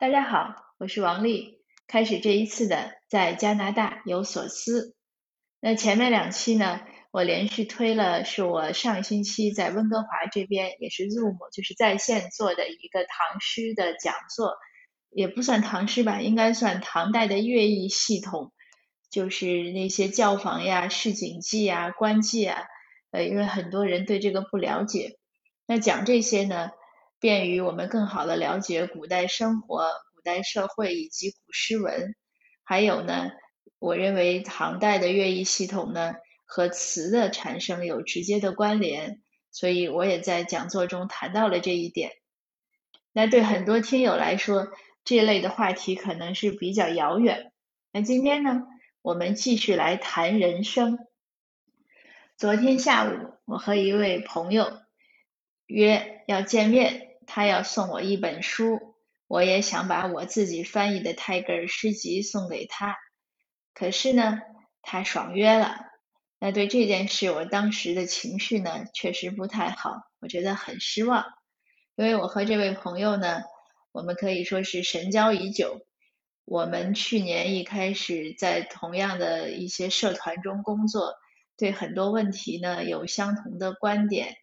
大家好，我是王丽。开始这一次的在加拿大有所思。那前面两期呢，我连续推了，是我上星期在温哥华这边也是 Zoom，就是在线做的一个唐诗的讲座，也不算唐诗吧，应该算唐代的乐毅系统，就是那些教坊呀、市井记啊、官记啊。呃，因为很多人对这个不了解，那讲这些呢？便于我们更好的了解古代生活、古代社会以及古诗文。还有呢，我认为唐代的乐毅系统呢和词的产生有直接的关联，所以我也在讲座中谈到了这一点。那对很多听友来说，这类的话题可能是比较遥远。那今天呢，我们继续来谈人生。昨天下午，我和一位朋友约要见面。他要送我一本书，我也想把我自己翻译的泰戈尔诗集送给他。可是呢，他爽约了。那对这件事，我当时的情绪呢，确实不太好，我觉得很失望。因为我和这位朋友呢，我们可以说是神交已久。我们去年一开始在同样的一些社团中工作，对很多问题呢有相同的观点。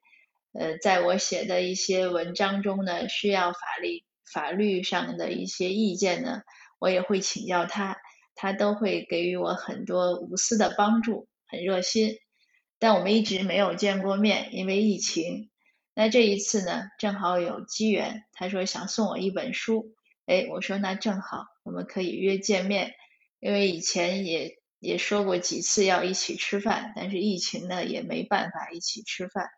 呃，在我写的一些文章中呢，需要法律法律上的一些意见呢，我也会请教他，他都会给予我很多无私的帮助，很热心。但我们一直没有见过面，因为疫情。那这一次呢，正好有机缘，他说想送我一本书，哎，我说那正好，我们可以约见面，因为以前也也说过几次要一起吃饭，但是疫情呢也没办法一起吃饭。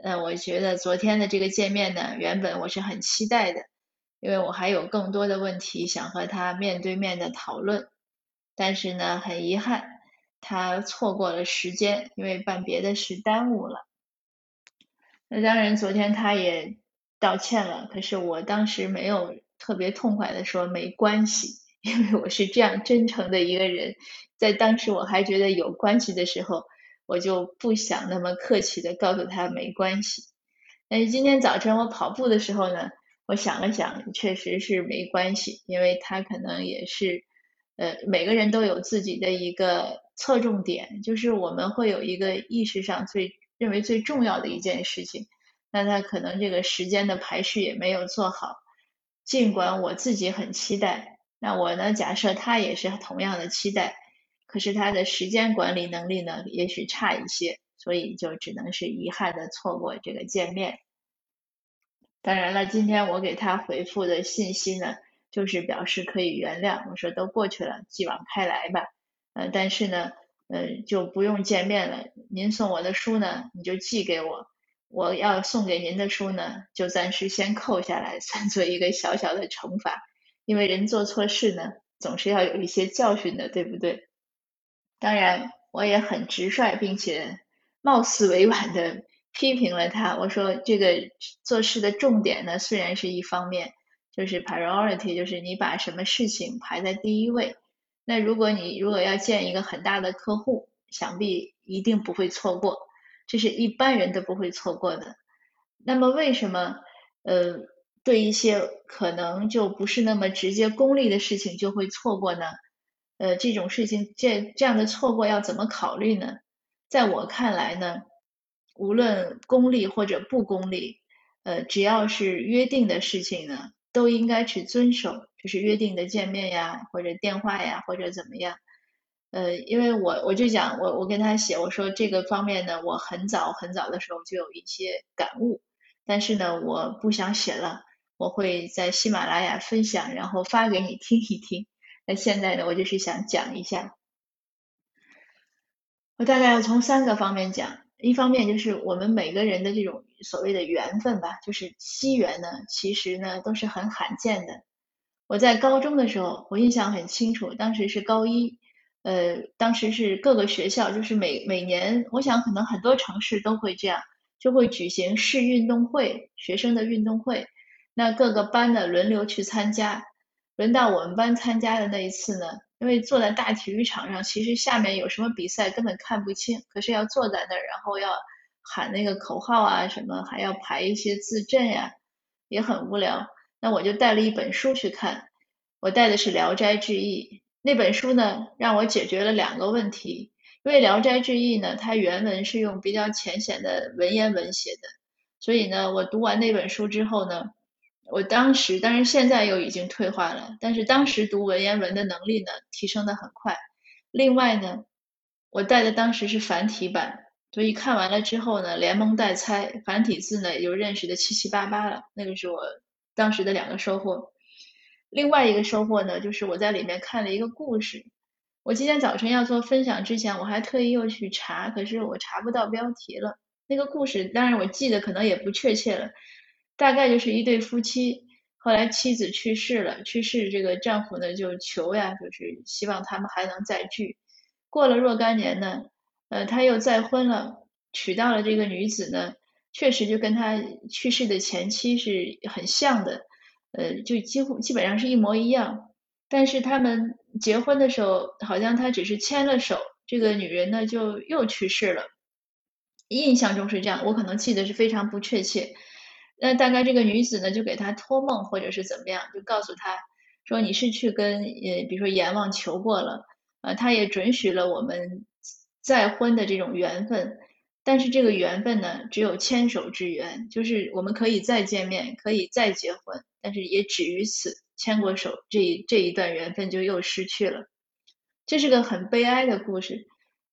呃，我觉得昨天的这个见面呢，原本我是很期待的，因为我还有更多的问题想和他面对面的讨论，但是呢，很遗憾，他错过了时间，因为办别的事耽误了。那当然，昨天他也道歉了，可是我当时没有特别痛快的说没关系，因为我是这样真诚的一个人，在当时我还觉得有关系的时候。我就不想那么客气的告诉他没关系，但是今天早晨我跑步的时候呢，我想了想，确实是没关系，因为他可能也是，呃，每个人都有自己的一个侧重点，就是我们会有一个意识上最认为最重要的一件事情，那他可能这个时间的排序也没有做好，尽管我自己很期待，那我呢，假设他也是同样的期待。可是他的时间管理能力呢，也许差一些，所以就只能是遗憾的错过这个见面。当然了，今天我给他回复的信息呢，就是表示可以原谅，我说都过去了，继往开来吧。呃，但是呢，呃，就不用见面了。您送我的书呢，你就寄给我；我要送给您的书呢，就暂时先扣下来，算作一个小小的惩罚。因为人做错事呢，总是要有一些教训的，对不对？当然，我也很直率，并且貌似委婉的批评了他。我说，这个做事的重点呢，虽然是一方面，就是 priority，就是你把什么事情排在第一位。那如果你如果要见一个很大的客户，想必一定不会错过，这是一般人都不会错过的。那么，为什么呃，对一些可能就不是那么直接功利的事情就会错过呢？呃，这种事情，这这样的错过要怎么考虑呢？在我看来呢，无论功利或者不功利，呃，只要是约定的事情呢，都应该去遵守，就是约定的见面呀，或者电话呀，或者怎么样。呃，因为我我就讲，我我跟他写，我说这个方面呢，我很早很早的时候就有一些感悟，但是呢，我不想写了，我会在喜马拉雅分享，然后发给你听一听。那现在呢，我就是想讲一下，我大概要从三个方面讲。一方面就是我们每个人的这种所谓的缘分吧，就是机缘呢，其实呢都是很罕见的。我在高中的时候，我印象很清楚，当时是高一，呃，当时是各个学校，就是每每年，我想可能很多城市都会这样，就会举行市运动会，学生的运动会，那各个班的轮流去参加。轮到我们班参加的那一次呢，因为坐在大体育场上，其实下面有什么比赛根本看不清，可是要坐在那儿，然后要喊那个口号啊什么，还要排一些字阵呀，也很无聊。那我就带了一本书去看，我带的是《聊斋志异》那本书呢，让我解决了两个问题。因为《聊斋志异》呢，它原文是用比较浅显的文言文写的，所以呢，我读完那本书之后呢，我当时，当然现在又已经退化了，但是当时读文言文的能力呢，提升的很快。另外呢，我带的当时是繁体版。所以看完了之后呢，连蒙带猜，繁体字呢也就认识的七七八八了。那个是我当时的两个收获。另外一个收获呢，就是我在里面看了一个故事。我今天早晨要做分享之前，我还特意又去查，可是我查不到标题了。那个故事，当然我记得可能也不确切了，大概就是一对夫妻，后来妻子去世了，去世这个丈夫呢就求呀，就是希望他们还能再聚。过了若干年呢。呃，他又再婚了，娶到了这个女子呢，确实就跟他去世的前妻是很像的，呃，就几乎基本上是一模一样。但是他们结婚的时候，好像他只是牵了手，这个女人呢就又去世了。印象中是这样，我可能记得是非常不确切。那大概这个女子呢就给他托梦，或者是怎么样，就告诉他说你是去跟呃，比如说阎王求过了，呃，他也准许了我们。再婚的这种缘分，但是这个缘分呢，只有牵手之缘，就是我们可以再见面，可以再结婚，但是也止于此。牵过手，这一这一段缘分就又失去了，这是个很悲哀的故事。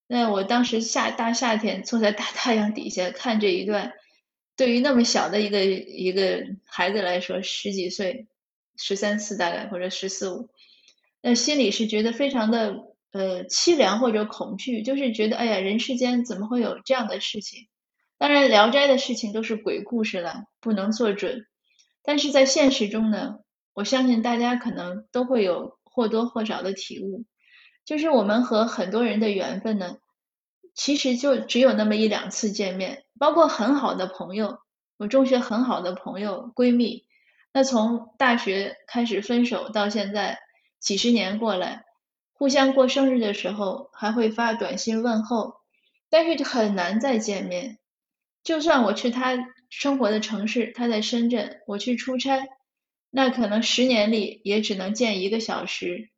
那我当时夏大夏天坐在大 太阳底下看这一段，对于那么小的一个一个孩子来说，十几岁，十三四大概或者十四五，那心里是觉得非常的。呃，凄凉或者恐惧，就是觉得，哎呀，人世间怎么会有这样的事情？当然，《聊斋》的事情都是鬼故事了，不能做准。但是在现实中呢，我相信大家可能都会有或多或少的体悟，就是我们和很多人的缘分呢，其实就只有那么一两次见面，包括很好的朋友，我中学很好的朋友闺蜜，那从大学开始分手到现在，几十年过来。互相过生日的时候还会发短信问候，但是很难再见面。就算我去他生活的城市，他在深圳，我去出差，那可能十年里也只能见一个小时。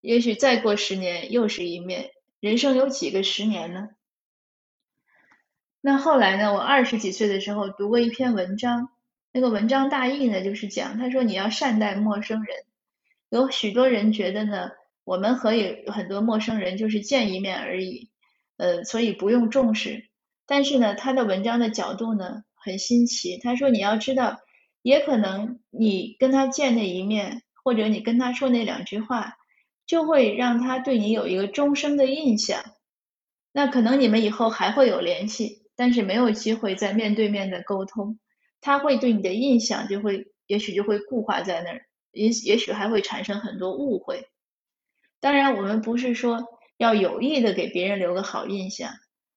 也许再过十年又是一面。人生有几个十年呢？那后来呢？我二十几岁的时候读过一篇文章，那个文章大意呢就是讲，他说你要善待陌生人。有许多人觉得呢。我们和有很多陌生人就是见一面而已，呃，所以不用重视。但是呢，他的文章的角度呢很新奇。他说你要知道，也可能你跟他见那一面，或者你跟他说那两句话，就会让他对你有一个终生的印象。那可能你们以后还会有联系，但是没有机会再面对面的沟通，他会对你的印象就会，也许就会固化在那儿，也也许还会产生很多误会。当然，我们不是说要有意的给别人留个好印象，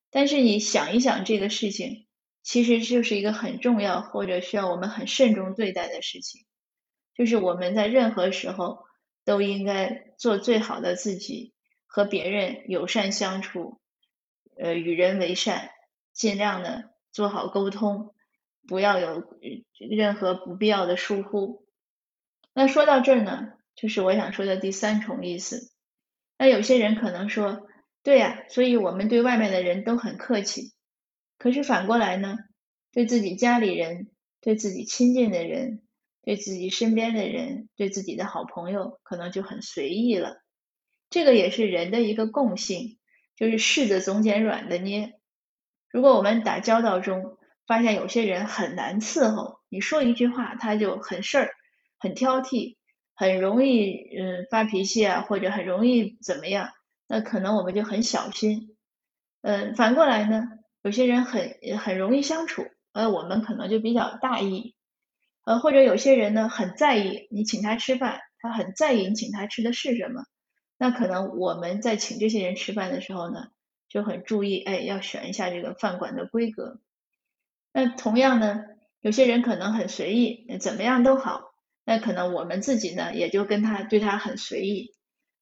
但是你想一想这个事情，其实就是一个很重要或者需要我们很慎重对待的事情，就是我们在任何时候都应该做最好的自己，和别人友善相处，呃，与人为善，尽量的做好沟通，不要有任何不必要的疏忽。那说到这儿呢，就是我想说的第三重意思。那有些人可能说，对呀，所以我们对外面的人都很客气。可是反过来呢，对自己家里人、对自己亲近的人、对自己身边的人、对自己的好朋友，可能就很随意了。这个也是人的一个共性，就是柿子总捡软的捏。如果我们打交道中发现有些人很难伺候，你说一句话他就很事儿、很挑剔。很容易嗯发脾气啊，或者很容易怎么样？那可能我们就很小心。嗯，反过来呢，有些人很很容易相处，呃，我们可能就比较大意。呃，或者有些人呢很在意你请他吃饭，他很在意你请他吃的是什么。那可能我们在请这些人吃饭的时候呢，就很注意，哎，要选一下这个饭馆的规格。那同样呢，有些人可能很随意，怎么样都好。那可能我们自己呢，也就跟他对他很随意，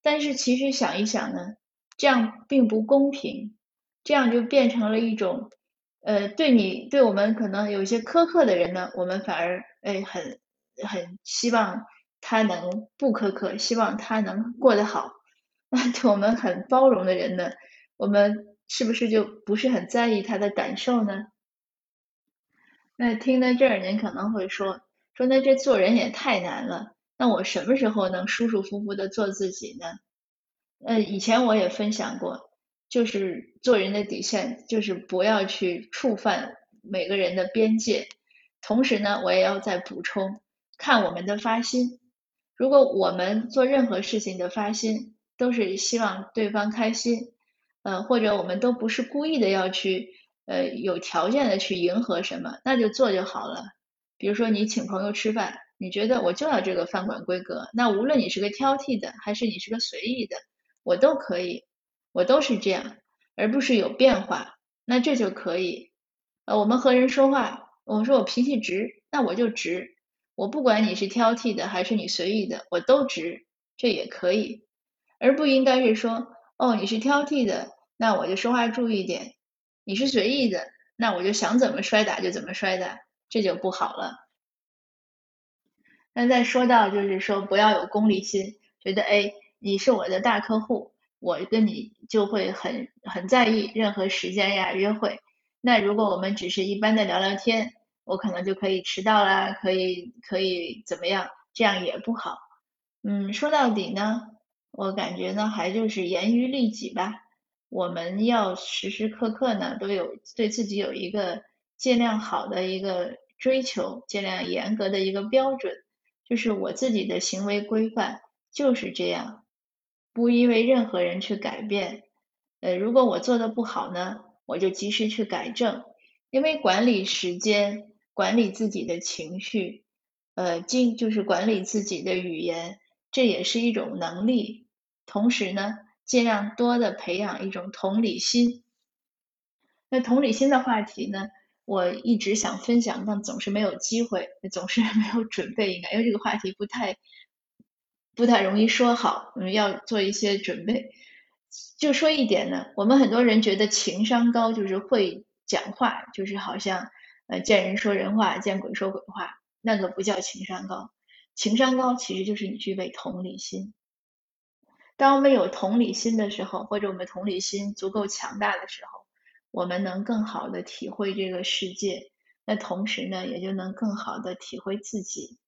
但是其实想一想呢，这样并不公平，这样就变成了一种，呃，对你对我们可能有些苛刻的人呢，我们反而哎很很希望他能不苛刻，希望他能过得好。那 对我们很包容的人呢，我们是不是就不是很在意他的感受呢？那听到这儿，您可能会说，说那这做人也太难了。那我什么时候能舒舒服服的做自己呢？呃，以前我也分享过，就是做人的底线，就是不要去触犯每个人的边界。同时呢，我也要再补充，看我们的发心。如果我们做任何事情的发心都是希望对方开心，呃，或者我们都不是故意的要去。呃，有条件的去迎合什么，那就做就好了。比如说你请朋友吃饭，你觉得我就要这个饭馆规格，那无论你是个挑剔的，还是你是个随意的，我都可以，我都是这样，而不是有变化，那这就可以。呃，我们和人说话，我说我脾气直，那我就直，我不管你是挑剔的还是你随意的，我都直，这也可以，而不应该是说，哦，你是挑剔的，那我就说话注意点。你是随意的，那我就想怎么摔打就怎么摔打，这就不好了。那再说到就是说不要有功利心，觉得哎你是我的大客户，我跟你就会很很在意任何时间呀约会。那如果我们只是一般的聊聊天，我可能就可以迟到啦，可以可以怎么样，这样也不好。嗯，说到底呢，我感觉呢还就是严于律己吧。我们要时时刻刻呢都有对自己有一个尽量好的一个追求，尽量严格的一个标准，就是我自己的行为规范就是这样，不因为任何人去改变。呃，如果我做的不好呢，我就及时去改正，因为管理时间、管理自己的情绪，呃，经就是管理自己的语言，这也是一种能力。同时呢。尽量多的培养一种同理心。那同理心的话题呢，我一直想分享，但总是没有机会，总是 没有准备。应该因为这个话题不太不太容易说好，嗯，要做一些准备。就说一点呢，我们很多人觉得情商高就是会讲话，就是好像呃见人说人话，见鬼说鬼话，那个不叫情商高。情商高其实就是你具备同理心。当我们有同理心的时候，或者我们同理心足够强大的时候，我们能更好的体会这个世界，那同时呢，也就能更好的体会自己。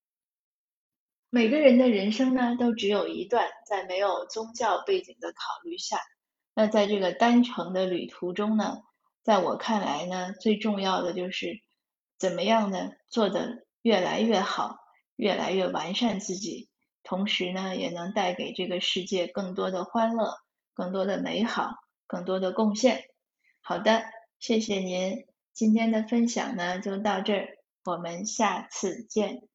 每个人的人生呢，都只有一段，在没有宗教背景的考虑下，那在这个单程的旅途中呢，在我看来呢，最重要的就是怎么样呢，做得越来越好，越来越完善自己。同时呢，也能带给这个世界更多的欢乐、更多的美好、更多的贡献。好的，谢谢您，今天的分享呢就到这儿，我们下次见。